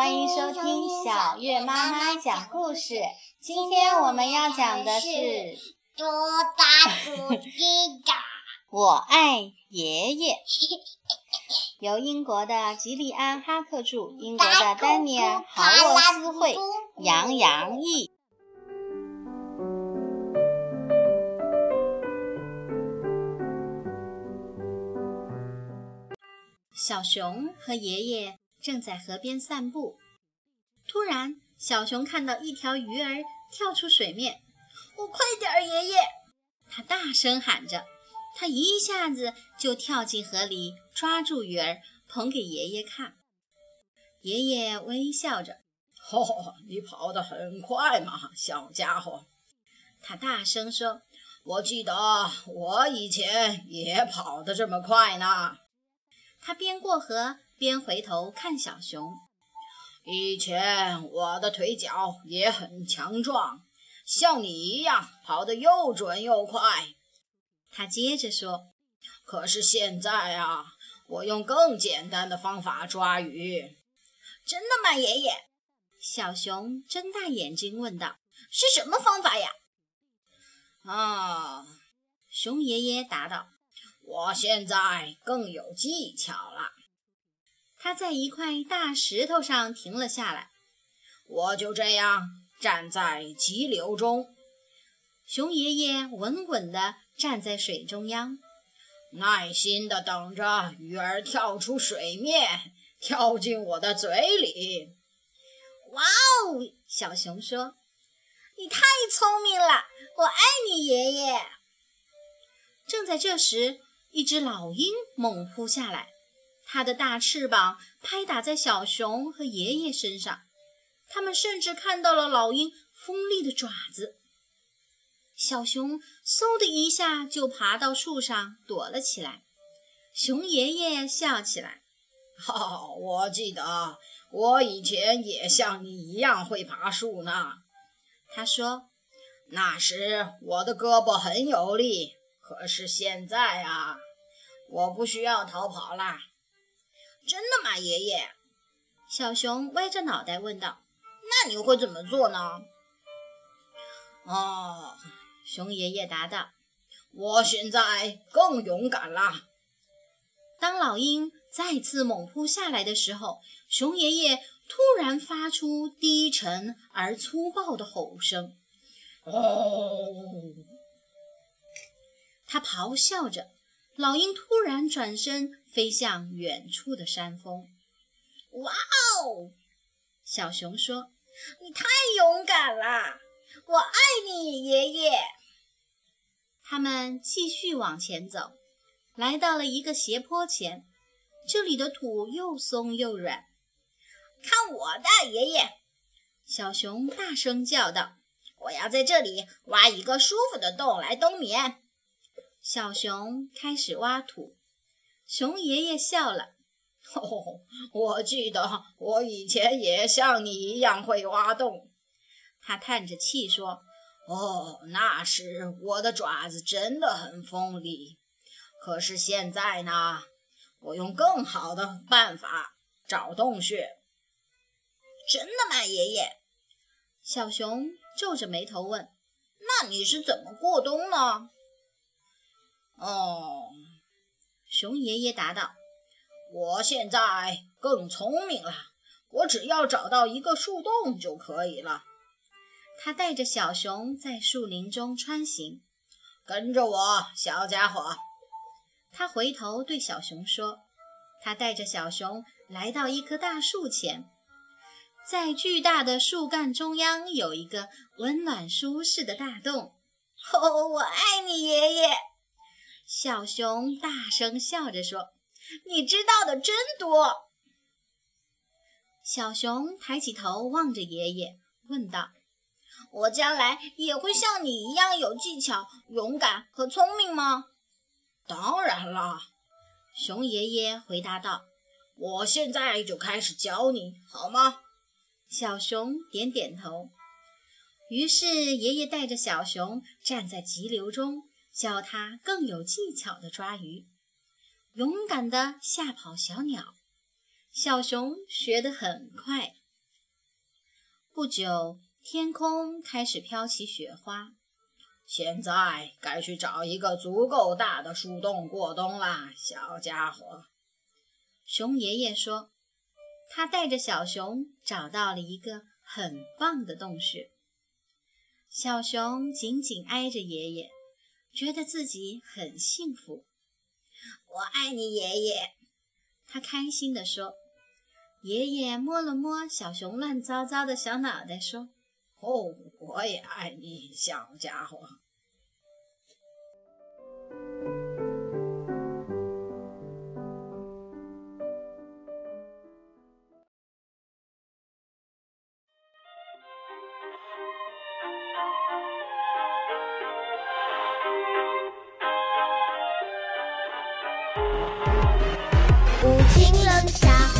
欢迎收听小月妈妈讲故事。今天我们要讲的是多大主机长？我爱爷爷。由英国的吉利安·哈克著，英国的丹尼尔·豪沃斯绘，杨洋译。小熊和爷爷正在河边散步，突然，小熊看到一条鱼儿跳出水面。“我快点儿，爷爷！”他大声喊着。他一下子就跳进河里，抓住鱼儿，捧给爷爷看。爷爷微笑着：“哦，你跑得很快嘛，小家伙！”他大声说：“我记得我以前也跑得这么快呢。”他边过河边回头看小熊。以前我的腿脚也很强壮，像你一样跑得又准又快。他接着说：“可是现在啊，我用更简单的方法抓鱼。”真的吗，爷爷？小熊睁大眼睛问道：“是什么方法呀？”啊，熊爷爷答道。我现在更有技巧了。他在一块大石头上停了下来。我就这样站在急流中。熊爷爷稳稳地站在水中央，耐心地等着鱼儿跳出水面，跳进我的嘴里。哇哦！小熊说：“你太聪明了，我爱你，爷爷。”正在这时。一只老鹰猛扑下来，它的大翅膀拍打在小熊和爷爷身上，他们甚至看到了老鹰锋利的爪子。小熊嗖的一下就爬到树上躲了起来。熊爷爷笑起来：“哈，我记得我以前也像你一样会爬树呢。”他说：“那时我的胳膊很有力。”可是现在啊，我不需要逃跑啦！真的吗，爷爷？小熊歪着脑袋问道。那你会怎么做呢？哦，熊爷爷答道：“我现在更勇敢啦！”当老鹰再次猛扑下来的时候，熊爷爷突然发出低沉而粗暴的吼声：“哦！”他咆哮着，老鹰突然转身飞向远处的山峰。哇哦！小熊说：“你太勇敢了，我爱你，爷爷。”他们继续往前走，来到了一个斜坡前，这里的土又松又软。看我的，爷爷！小熊大声叫道：“我要在这里挖一个舒服的洞来冬眠。”小熊开始挖土，熊爷爷笑了。哦，我记得我以前也像你一样会挖洞。他叹着气说：“哦，那时我的爪子真的很锋利。可是现在呢，我用更好的办法找洞穴。”真的吗，爷爷？小熊皱着眉头问：“那你是怎么过冬呢？”哦，熊爷爷答道：“我现在更聪明了，我只要找到一个树洞就可以了。”他带着小熊在树林中穿行，跟着我，小家伙。他回头对小熊说：“他带着小熊来到一棵大树前，在巨大的树干中央有一个温暖舒适的大洞。”哦，我爱你，爷爷。小熊大声笑着说：“你知道的真多。”小熊抬起头望着爷爷，问道：“我将来也会像你一样有技巧、勇敢和聪明吗？”“当然了。”熊爷爷回答道。“我现在就开始教你，好吗？”小熊点点头。于是，爷爷带着小熊站在急流中。教他更有技巧的抓鱼，勇敢地吓跑小鸟。小熊学得很快。不久，天空开始飘起雪花。现在该去找一个足够大的树洞过冬啦，小家伙。熊爷爷说：“他带着小熊找到了一个很棒的洞穴。”小熊紧紧挨着爷爷，觉得自己很幸福。我爱你，爷爷。他开心地说。爷爷摸了摸小熊乱糟糟的小脑袋，说：“哦，我也爱你，小家伙。”无情冷笑